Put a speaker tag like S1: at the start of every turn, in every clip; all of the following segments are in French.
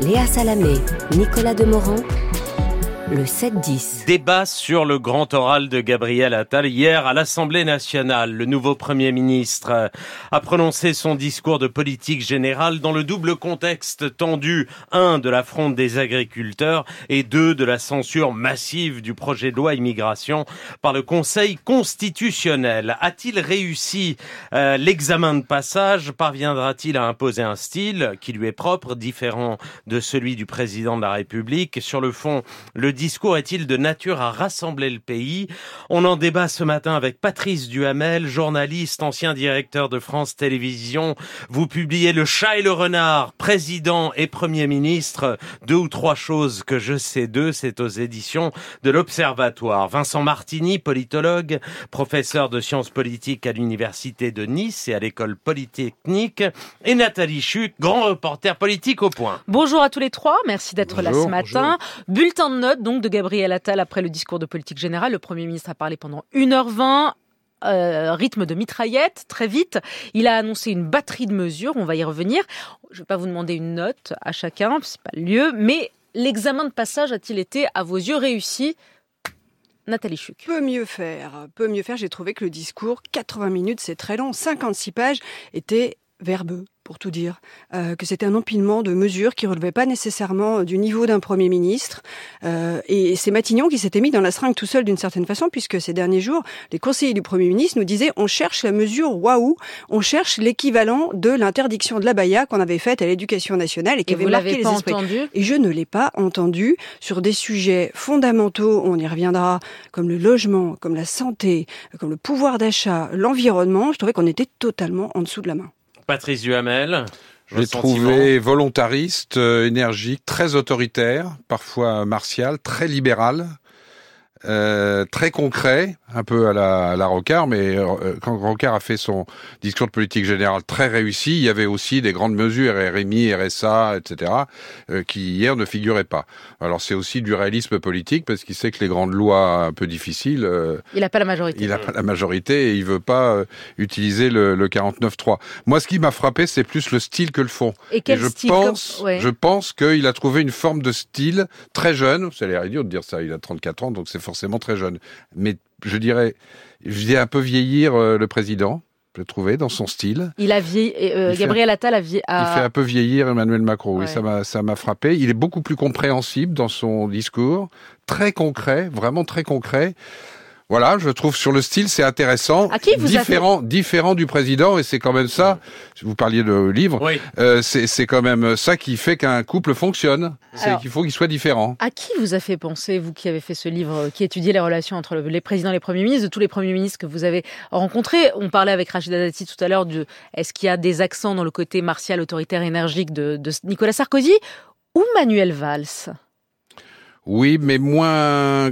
S1: Léa Salamé, Nicolas Demorand, le 7-10.
S2: Débat sur le grand oral de Gabriel Attal hier à l'Assemblée nationale. Le nouveau Premier ministre a prononcé son discours de politique générale dans le double contexte tendu, un, de la des agriculteurs et deux, de la censure massive du projet de loi immigration par le Conseil constitutionnel. A-t-il réussi euh, l'examen de passage? Parviendra-t-il à imposer un style qui lui est propre, différent de celui du président de la République? Sur le fond, le discours est-il de nature à rassembler le pays? On en débat ce matin avec Patrice Duhamel, journaliste, ancien directeur de France Télévisions. Vous publiez Le chat et le renard, président et premier ministre. Deux ou trois choses que je sais d'eux, c'est aux éditions de l'Observatoire. Vincent Martini, politologue, professeur de sciences politiques à l'Université de Nice et à l'École Polytechnique. Et Nathalie Chuc, grand reporter politique au point.
S3: Bonjour à tous les trois, merci d'être là ce matin. Bulletin de notes de Gabriel Attal après le discours de politique générale. Le Premier ministre a parlé pendant 1h20. Euh, rythme de mitraillette, très vite. Il a annoncé une batterie de mesures, on va y revenir. Je ne vais pas vous demander une note à chacun, c'est pas le lieu, mais l'examen de passage a-t-il été, à vos yeux, réussi? Nathalie Chuc.
S4: Peut mieux faire, peut mieux faire. J'ai trouvé que le discours, 80 minutes, c'est très long, 56 pages, était verbeux pour tout dire, euh, que c'était un empilement de mesures qui relevaient pas nécessairement du niveau d'un Premier ministre. Euh, et c'est Matignon qui s'était mis dans la seringue tout seul d'une certaine façon, puisque ces derniers jours, les conseillers du Premier ministre nous disaient on cherche la mesure waouh, on cherche l'équivalent de l'interdiction de la baya qu'on avait faite à l'éducation nationale et qui
S3: Et
S4: avait
S3: vous
S4: marqué les
S3: pas
S4: esprits.
S3: entendu?
S4: Et je ne l'ai pas entendu sur des sujets fondamentaux, on y reviendra, comme le logement, comme la santé, comme le pouvoir d'achat, l'environnement. Je trouvais qu'on était totalement en dessous de la main.
S2: Patrice Duhamel.
S5: Je l'ai trouvé volontariste, euh, énergique, très autoritaire, parfois martial, très libéral, euh, très concret, un peu à la, à la Rocard, mais euh, quand Rocard a fait son discours de politique générale très réussi, il y avait aussi des grandes mesures, RMI, RSA, etc., euh, qui hier ne figuraient pas. Alors c'est aussi du réalisme politique, parce qu'il sait que les grandes lois un peu difficiles, euh,
S3: Il n'a pas la majorité.
S5: il n'a pas la majorité et il veut pas euh, utiliser le, le 49-3. Moi, ce qui m'a frappé, c'est plus le style que le fond.
S3: Et quel
S5: et je
S3: style
S5: pense,
S3: comme- ouais.
S5: je pense qu'il a trouvé une forme de style très jeune. Ça a l'air idiot de dire ça. Il a 34 ans, donc c'est forcément très jeune. Mais je dirais, je dirais un peu vieillir euh, le président. Je trouvé dans son style.
S3: Il a vieilli, euh,
S5: Il fait
S3: Gabriel Attal a vieilli.
S5: Il fait un peu vieillir Emmanuel Macron. Oui, ça m'a, ça m'a frappé. Il est beaucoup plus compréhensible dans son discours, très concret, vraiment très concret. Voilà, je trouve sur le style c'est intéressant,
S3: À qui vous
S5: différent, différent du président et c'est quand même ça. Vous parliez de livre,
S2: Oui.
S5: euh, c'est, c'est quand même ça qui fait qu'un couple fonctionne. C'est qu'il faut qu'il soit différent.
S3: À qui vous a fait penser, vous qui avez fait ce livre, euh, qui étudiait les relations entre le- les présidents et les premiers ministres, de tous les premiers ministres que vous avez rencontrés? On parlait avec Rachida Dati tout à l'heure de est-ce qu'il y a des accents dans le côté martial, autoritaire, énergique de, de Nicolas Sarkozy ou Manuel Valls?
S5: Oui, mais moins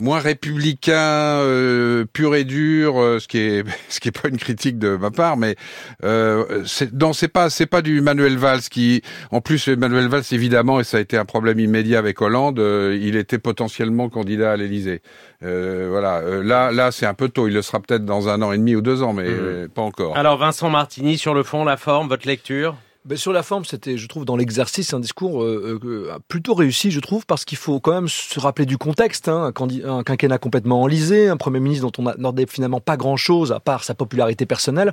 S5: moins républicain euh, pur et dur, euh, ce qui est ce qui est pas une critique de ma part, mais euh, c'est non, c'est pas c'est pas du Manuel Valls qui, en plus Manuel Valls évidemment et ça a été un problème immédiat avec Hollande, euh, il était potentiellement candidat à l'Élysée. Euh, voilà, euh, là là c'est un peu tôt, il le sera peut-être dans un an et demi ou deux ans, mais
S2: Mhm.
S5: euh, pas encore.
S2: Alors Vincent Martini, sur le fond, la forme, votre lecture?
S6: Ben, sur la forme, c'était, je trouve, dans l'exercice, un discours euh, euh, plutôt réussi, je trouve, parce qu'il faut quand même se rappeler du contexte. Hein, un, quinquennat complètement enlisé, un Premier ministre dont on n'attendait finalement pas grand-chose, à part sa popularité personnelle.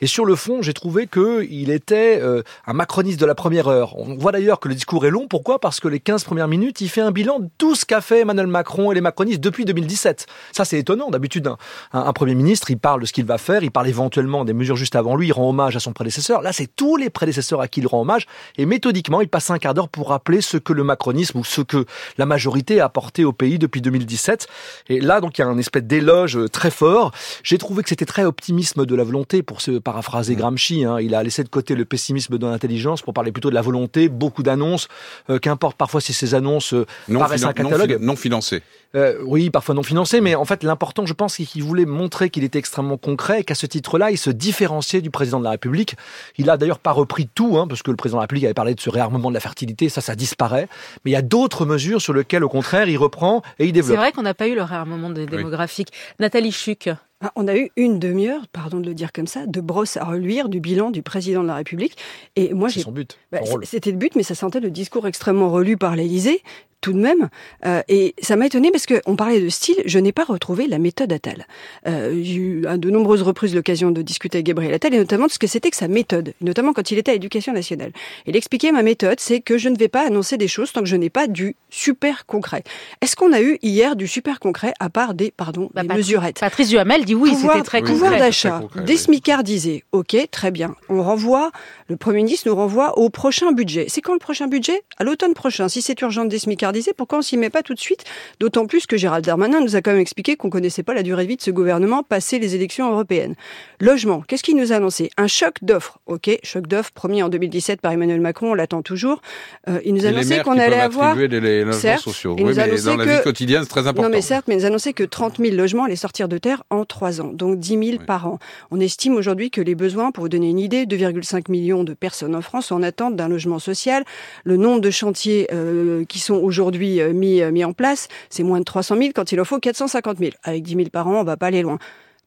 S6: Et sur le fond, j'ai trouvé qu'il était euh, un macroniste de la première heure. On voit d'ailleurs que le discours est long. Pourquoi? Parce que les 15 premières minutes, il fait un bilan de tout ce qu'a fait Emmanuel Macron et les macronistes depuis 2017. Ça, c'est étonnant. D'habitude, un Premier ministre, il parle de ce qu'il va faire, il parle éventuellement des mesures juste avant lui, il rend hommage à son prédécesseur. Là, c'est tous les prédécesseurs à qui il rend hommage. Et méthodiquement, il passe un quart d'heure pour rappeler ce que le macronisme ou ce que la majorité a apporté au pays depuis 2017. Et là, donc, il y a un espèce d'éloge euh, très fort. J'ai trouvé que c'était très optimisme de la volonté, pour se paraphraser Gramsci. hein. Il a laissé de côté le pessimisme de l'intelligence pour parler plutôt de la volonté, beaucoup d'annonces. Euh, Qu'importe parfois si ces annonces euh,
S5: non,
S6: paraissent un catalogue.
S5: non, fi- non financé.
S6: Euh, oui, parfois non financé, mais en fait, l'important, je pense, c'est qu'il voulait montrer qu'il était extrêmement concret et qu'à ce titre-là, il se différenciait du président de la République. Il a d'ailleurs pas repris tout, hein, parce que le président de la République avait parlé de ce réarmement de la fertilité, ça, ça disparaît. Mais il y a d'autres mesures sur lesquelles, au contraire, il reprend et il
S3: C'est
S6: développe.
S3: vrai qu'on n'a pas eu le réarmement des démographique. Nathalie Chuc.
S4: Ah, on a eu une demi-heure, pardon de le dire comme ça, de brosse à reluire du bilan du président de la République.
S6: Et moi, j'ai son but.
S4: Bah, c'était le but, mais ça sentait le discours extrêmement relu par l'Élysée tout de même. Euh, et ça m'a étonné parce qu'on parlait de style, je n'ai pas retrouvé la méthode Attal. Euh, j'ai eu à de nombreuses reprises l'occasion de discuter avec Gabriel Attal et notamment de ce que c'était que sa méthode, notamment quand il était à l'éducation nationale. Il expliquait ma méthode, c'est que je ne vais pas annoncer des choses tant que je n'ai pas du super concret. Est-ce qu'on a eu hier du super concret à part des, pardon, bah, des mesurettes
S3: Patrice Duhamel dit oui, c'était très concret.
S4: Pouvoir d'achat, des smicards disaient, ok, très bien. On renvoie, le Premier ministre nous renvoie au prochain budget. C'est quand le prochain budget? À l'automne prochain. Si c'est urgent des smicards pourquoi on s'y met pas tout de suite? D'autant plus que Gérald Darmanin nous a quand même expliqué qu'on connaissait pas la durée de vie de ce gouvernement passé les élections européennes. Logement, qu'est-ce qu'il nous a annoncé? Un choc d'offres. Ok, choc d'offres promis en 2017 par Emmanuel Macron, on l'attend toujours.
S5: Euh, il nous a annoncé qu'on allait avoir... Des, les logements sociaux. Oui, mais dans la vie quotidienne, c'est très important.
S4: Non, mais certes, mais il nous a annoncé que 30 000 logements allaient sortir de terre en 3 ans, donc 10 000 par an. On estime aujourd'hui que les besoins, pour vous donner une idée, 2,5 millions de personnes en France sont en attente d'un logement social. Le nombre de chantiers euh, qui sont aujourd'hui euh, mis, euh, mis en place, c'est moins de 300 000 quand il en faut 450 000. Avec 10 000 par an, on va pas aller loin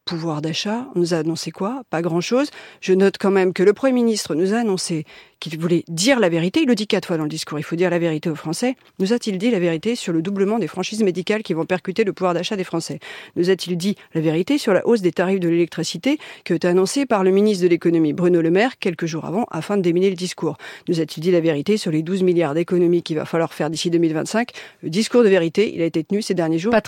S4: pouvoir d'achat. On nous a annoncé quoi? Pas grand-chose. Je note quand même que le Premier ministre nous a annoncé qu'il voulait dire la vérité. Il le dit quatre fois dans le discours. Il faut dire la vérité aux Français. Nous a-t-il dit la vérité sur le doublement des franchises médicales qui vont percuter le pouvoir d'achat des Français? Nous a-t-il dit la vérité sur la hausse des tarifs de l'électricité qui été annoncée par le ministre de l'économie Bruno Le Maire quelques jours avant afin de déminer le discours? Nous a-t-il dit la vérité sur les 12 milliards d'économies qu'il va falloir faire d'ici 2025 Le discours de vérité, il a été tenu ces derniers jours par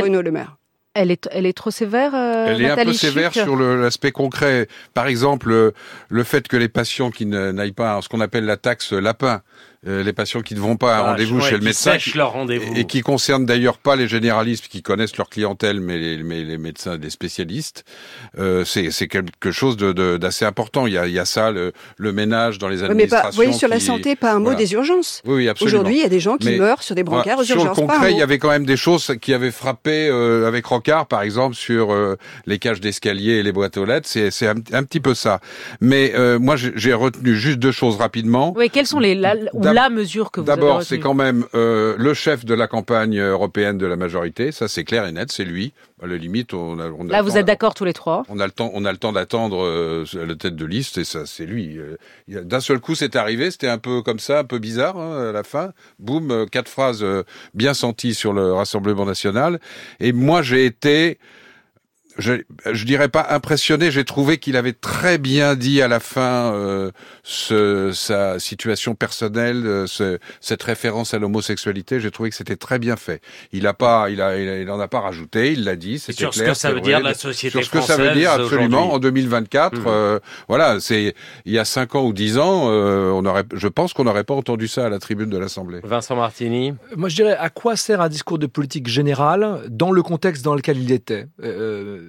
S4: Bruno Le Maire.
S3: Elle est, elle est trop sévère. Euh,
S5: elle est un peu sévère sur l'aspect concret. Par exemple, le fait que les patients qui n'aillent pas à ce qu'on appelle la taxe lapin, les patients qui ne vont pas à
S2: ah,
S5: rendez-vous chez le médecin,
S2: leur rendez-vous.
S5: et qui concernent d'ailleurs pas les généralistes qui connaissent leur clientèle, mais les, mais les médecins, des spécialistes, euh, c'est quelque chose d'assez de, important. Il y, a, il y a ça, le, le, ménage dans les administrations. mais
S4: vous voyez, sur la santé, pas un mot des urgences.
S5: Oui, oui absolument.
S4: Aujourd'hui, il y a des gens qui meurent sur des brancards aux
S5: sur
S4: urgences.
S5: Sur le concret, il y avait quand même des choses qui avaient frappé euh, avec Rocard, par exemple, sur euh, les cages d'escalier et les boîtes aux lettres. C'est un, un, petit peu ça. Mais euh, moi, j'ai retenu juste deux choses rapidement.
S3: Oui, quelles sont les la, la mesure que vous
S5: D'abord, c'est quand même euh, le chef de la campagne européenne de la majorité. Ça, c'est clair et net, c'est lui. À la limite, on a, on
S3: a Là, vous êtes d'accord tous les trois?
S5: On a le temps, on a le temps d'attendre euh, la tête de liste et ça, c'est lui. Euh, d'un seul coup, c'est arrivé. C'était un peu comme ça, un peu bizarre hein, à la fin. Boum, euh, quatre phrases bien senties sur le Rassemblement national. Et moi, j'ai été je, je dirais pas impressionné, j'ai trouvé qu'il avait très bien dit à la fin euh, ce, sa situation personnelle, euh, ce, cette référence à l'homosexualité. J'ai trouvé que c'était très bien fait. Il a pas, il a, il, en a pas rajouté. Il l'a dit. C'était
S2: sur
S5: clair.
S2: ce que ça veut dire la société
S5: Sur ce que ça veut dire absolument en 2024. Mmh. Euh, voilà, c'est il y a cinq ans ou dix ans, euh, on aurait, je pense qu'on n'aurait pas entendu ça à la tribune de l'Assemblée.
S2: Vincent Martini.
S6: Moi, je dirais à quoi sert un discours de politique générale dans le contexte dans lequel il était? Euh,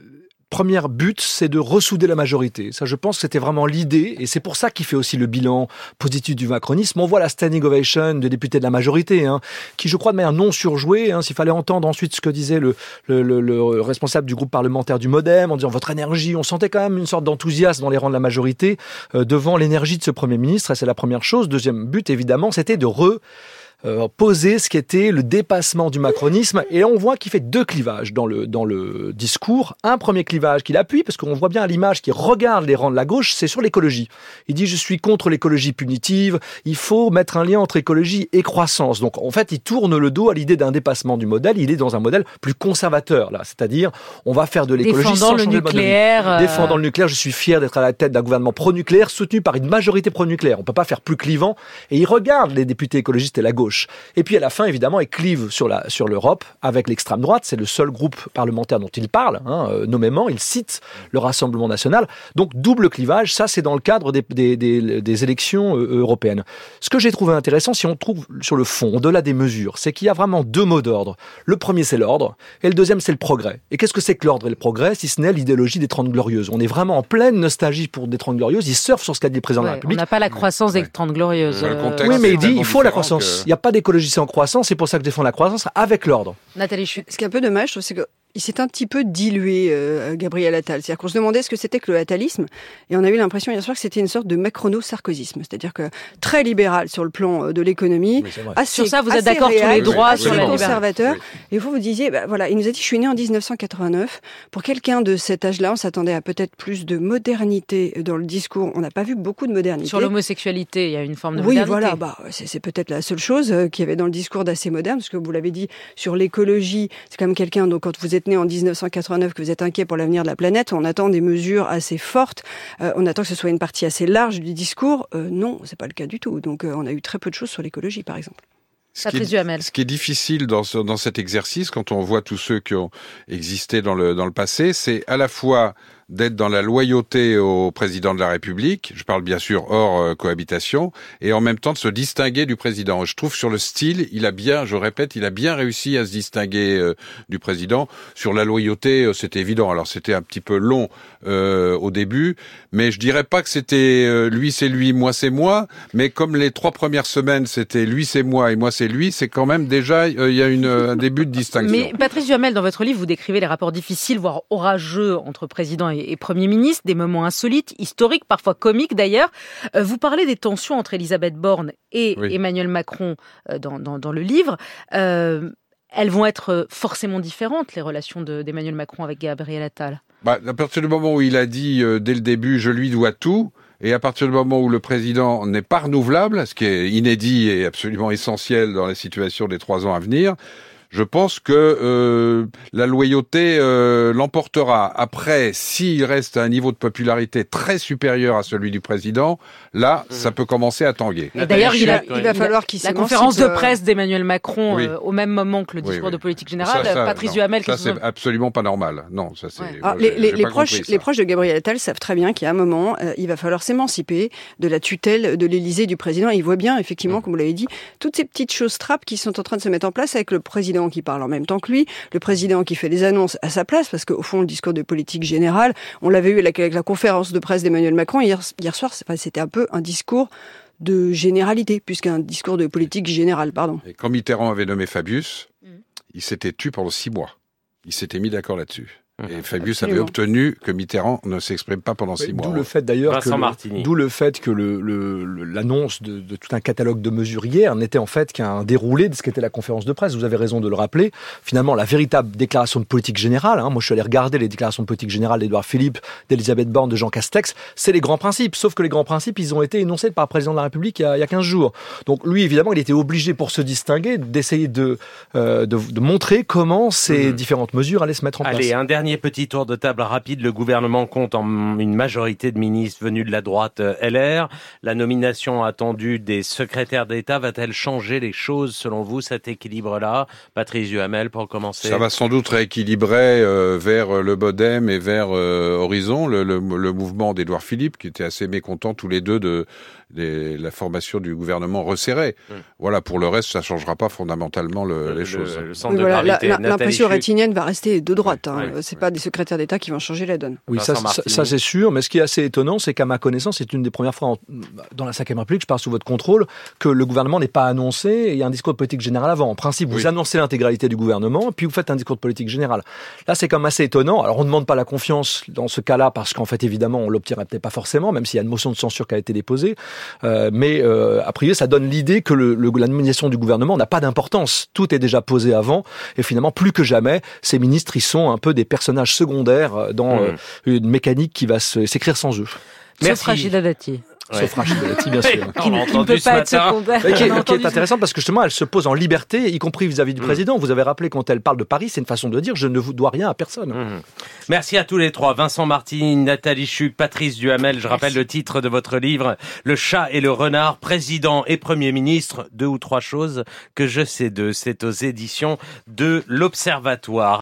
S6: premier but, c'est de ressouder la majorité. Ça, je pense que c'était vraiment l'idée, et c'est pour ça qu'il fait aussi le bilan positif du macronisme. On voit la standing ovation de députés de la majorité, hein, qui, je crois, de manière non surjouée, hein, s'il fallait entendre ensuite ce que disait le, le, le, responsable du groupe parlementaire du MoDem, en disant votre énergie, on sentait quand même une sorte d'enthousiasme dans les rangs de la majorité euh, devant l'énergie de ce Premier ministre, et c'est la première chose. Deuxième but, évidemment, c'était de re euh, poser ce qui était le dépassement du macronisme. Et on voit qu'il fait deux clivages dans le, dans le discours. Un premier clivage qu'il appuie, parce qu'on voit bien à l'image qu'il regarde les rangs de la gauche, c'est sur l'écologie. Il dit je suis contre l'écologie punitive, il faut mettre un lien entre écologie et croissance. Donc en fait, il tourne le dos à l'idée d'un dépassement du modèle. Il est dans un modèle plus conservateur, là. C'est-à-dire, on va faire de l'écologie
S3: sans le nucléaire.
S6: Euh, Défendant le nucléaire, je suis fier d'être à la tête d'un gouvernement pro-nucléaire soutenu par une majorité pro-nucléaire. On peut pas faire plus clivant. Et il regarde les députés écologistes et la gauche et puis à la fin, évidemment, il clive sur l'Europe avec l'extrême droite. C'est le seul groupe parlementaire dont il parle, hein, euh, nommément. Il cite le Rassemblement national. Donc double clivage. Ça, c'est dans le cadre des, des, des, des élections euh, européennes. Ce que j'ai trouvé intéressant, si on trouve sur le fond, au-delà des mesures, c'est qu'il y a vraiment deux mots d'ordre. Le premier, c'est l'ordre, et le deuxième, c'est le progrès. Et qu'est-ce que c'est que l'ordre et le progrès, si ce n'est l'idéologie des Trente Glorieuses? On est vraiment en pleine nostalgie pour des Trente Glorieuses. Il surfe sur ce qu'a dit le président de la République.
S3: On n'a pas la croissance des Trente Glorieuses.
S6: oui, mais il dit il faut la croissance. Il pas d'écologie sans croissance, c'est pour ça que je défends la croissance avec l'ordre.
S3: Nathalie.
S4: Ce qui est un peu dommage, c'est que il s'est un petit peu dilué, euh, Gabriel Attal. C'est-à-dire qu'on se demandait ce que c'était que le attalisme, et on a eu l'impression hier soir que c'était une sorte de macrono-sarkozysme, c'est-à-dire que très libéral sur le plan de l'économie.
S3: Sur ça, vous êtes d'accord tous les droits sur les
S4: conservateurs. Et vous vous disiez, bah, voilà, il nous a dit, je suis né en 1989. Pour quelqu'un de cet âge-là, on s'attendait à peut-être plus de modernité dans le discours. On n'a pas vu beaucoup de modernité.
S3: Sur l'homosexualité, il y a une forme de
S4: oui,
S3: modernité.
S4: Oui, voilà, bah, c'est peut-être la seule chose euh, qu'il y avait dans le discours d'assez moderne, parce que vous l'avez dit, sur l'écologie, c'est quand même quelqu'un, donc quand vous êtes né en 1989, que vous êtes inquiet pour l'avenir de la planète, on attend des mesures assez fortes, euh, on attend que ce soit une partie assez large du discours. Euh, non, c'est pas le cas du tout. Donc euh, on a eu très peu de choses sur l'écologie, par exemple.
S5: Ce qui, est, ce qui, est, difficile dans, ce, dans cet exercice, quand on voit tous ceux qui ont existé dans le, dans le passé, c'est à la fois d'être dans la loyauté au président de la République, je parle bien sûr hors euh, cohabitation, et en même temps de se distinguer du président. Je trouve sur le style, il a bien, je répète, il a bien réussi à se distinguer euh, du président. Sur la loyauté, euh, c'était évident. Alors c'était un petit peu long au début, mais je dirais pas que c'était lui c'est lui, moi c'est moi, mais comme les trois premières semaines c'était lui c'est moi et moi c'est lui, c'est quand même déjà il y a une, un début de distinction.
S3: Mais Patrice Duhamel, dans votre livre, vous décrivez les rapports difficiles, voire orageux entre président et, Premier ministre, des moments insolites, historiques, parfois comiques d'ailleurs. Euh, vous parlez des tensions entre Elisabeth Borne et Emmanuel Macron euh, dans, dans, le livre. Euh, elles vont être forcément différentes, les relations d'Emmanuel Macron avec Gabriel Attal
S5: bah, À partir du moment où il a dit dès le début « je lui dois tout », et à partir du moment où le président n'est pas renouvelable, ce qui est inédit et absolument essentiel dans la situation des trois ans à venir, je pense que euh, la loyauté euh, l'emportera. Après, s'il reste à un niveau de popularité très supérieur à celui du président, là, mmh. ça peut commencer à tanguer.
S3: D'ailleurs, il, va falloir qu'il La conférence de presse d'Emmanuel Macron euh, au même moment que le discours de politique générale, Patrice Duhamel...
S5: Ça, c'est absolument pas normal. Non, ça c'est...
S4: Ah, les, les, proches, les proches de Gabriel Attal savent très bien qu'à un moment, il va falloir s'émanciper de la tutelle de l'Élysée du président. Il voit bien, effectivement, mmh. comme vous l'avez dit, toutes ces petites choses trappes qui sont en train de se mettre en place avec le président qui parle en même temps que lui, le président qui fait des annonces à sa place, parce qu'au fond, le discours de politique générale, on l'avait eu avec la conférence de presse d'Emmanuel Macron hier, hier soir, c'était un peu un discours de généralité, puisqu'un discours de politique générale, pardon.
S5: Et quand Mitterrand avait nommé Fabius, mm. il s'était tu pendant six mois. Il s'était mis d'accord là-dessus. Et Fabius avait obtenu que Mitterrand ne s'exprime pas pendant six mois.
S6: D'où le fait d'ailleurs que d'où le fait que l'annonce le, de, tout un catalogue de mesures hier n'était en fait qu'un déroulé de ce qu'était la conférence de presse. Vous avez raison de le rappeler. Finalement, la véritable déclaration de politique générale. Hein, moi, je suis allé regarder les déclarations de politique générale d'Edouard Philippe, d'Elisabeth Borne, de Jean Castex. C'est les grands principes. Sauf que les grands principes, ils ont été énoncés par le président de la République il y a, il y a 15 jours. Donc lui, évidemment, il était obligé pour se distinguer d'essayer de, euh, de, de, montrer comment ces mmh. différentes mesures allaient se mettre en
S2: place.
S6: Allez,
S2: un dernier petit tour de table rapide. Le gouvernement compte en une majorité de ministres venus de la droite euh, LR. La nomination attendue des secrétaires d'État va-t-elle changer les choses selon vous, cet équilibre-là? Patrice Duhamel, pour commencer.
S5: Ça va sans doute rééquilibrer euh, vers le Bodem et vers euh, Horizon, le, le, le mouvement d'Édouard Philippe, qui était assez mécontent tous les deux de, la formation du gouvernement resserré. Voilà, pour le reste, ça changera pas fondamentalement le, les choses.
S4: L'impression rétinienne va rester de droite. Hein. C'est pas des secrétaires d'État qui vont changer la donne.
S6: Oui, ça, ça, c'est sûr. Mais ce qui est assez étonnant, c'est qu'à ma connaissance, c'est une des premières fois dans la 5 République, je parle sous votre contrôle, que le gouvernement n'est pas annoncé et il y a un discours de politique générale avant. En principe, vous annoncez l'intégralité du gouvernement, puis vous faites un discours de politique générale. Là, c'est quand même assez étonnant. Alors, on ne demande pas la confiance dans ce cas-là parce qu'en fait, évidemment, on l'obtiendrait peut-être pas forcément, même s'il y a une motion de censure qui a été déposée. Euh, mais euh, a priori, ça donne l'idée que le, la nomination du gouvernement n'a pas d'importance. Tout est déjà posé avant, et finalement, plus que jamais, ces ministres, ils sont un peu des personnages secondaires euh, dans mmh. une mécanique qui va s'écrire sans eux.
S3: Merci. Sauf Rachida Dati.
S6: Ouais. Sauf Rachida Dati, bien sûr.
S3: qui, ne peut pas être secondaire.
S6: Qui, est, qui est intéressant parce que justement, elle se pose en liberté, y compris vis-à-vis du mmh. président. Vous avez rappelé quand elle parle de Paris, c'est une façon de dire je ne vous dois rien à personne. Mmh.
S2: Merci à tous les trois. Vincent Martin, Nathalie Chuc, Patrice Duhamel. Je rappelle le titre de votre livre, Le chat et le renard, président et premier ministre. Deux ou trois choses que je sais d'eux. C'est aux éditions de l'Observatoire.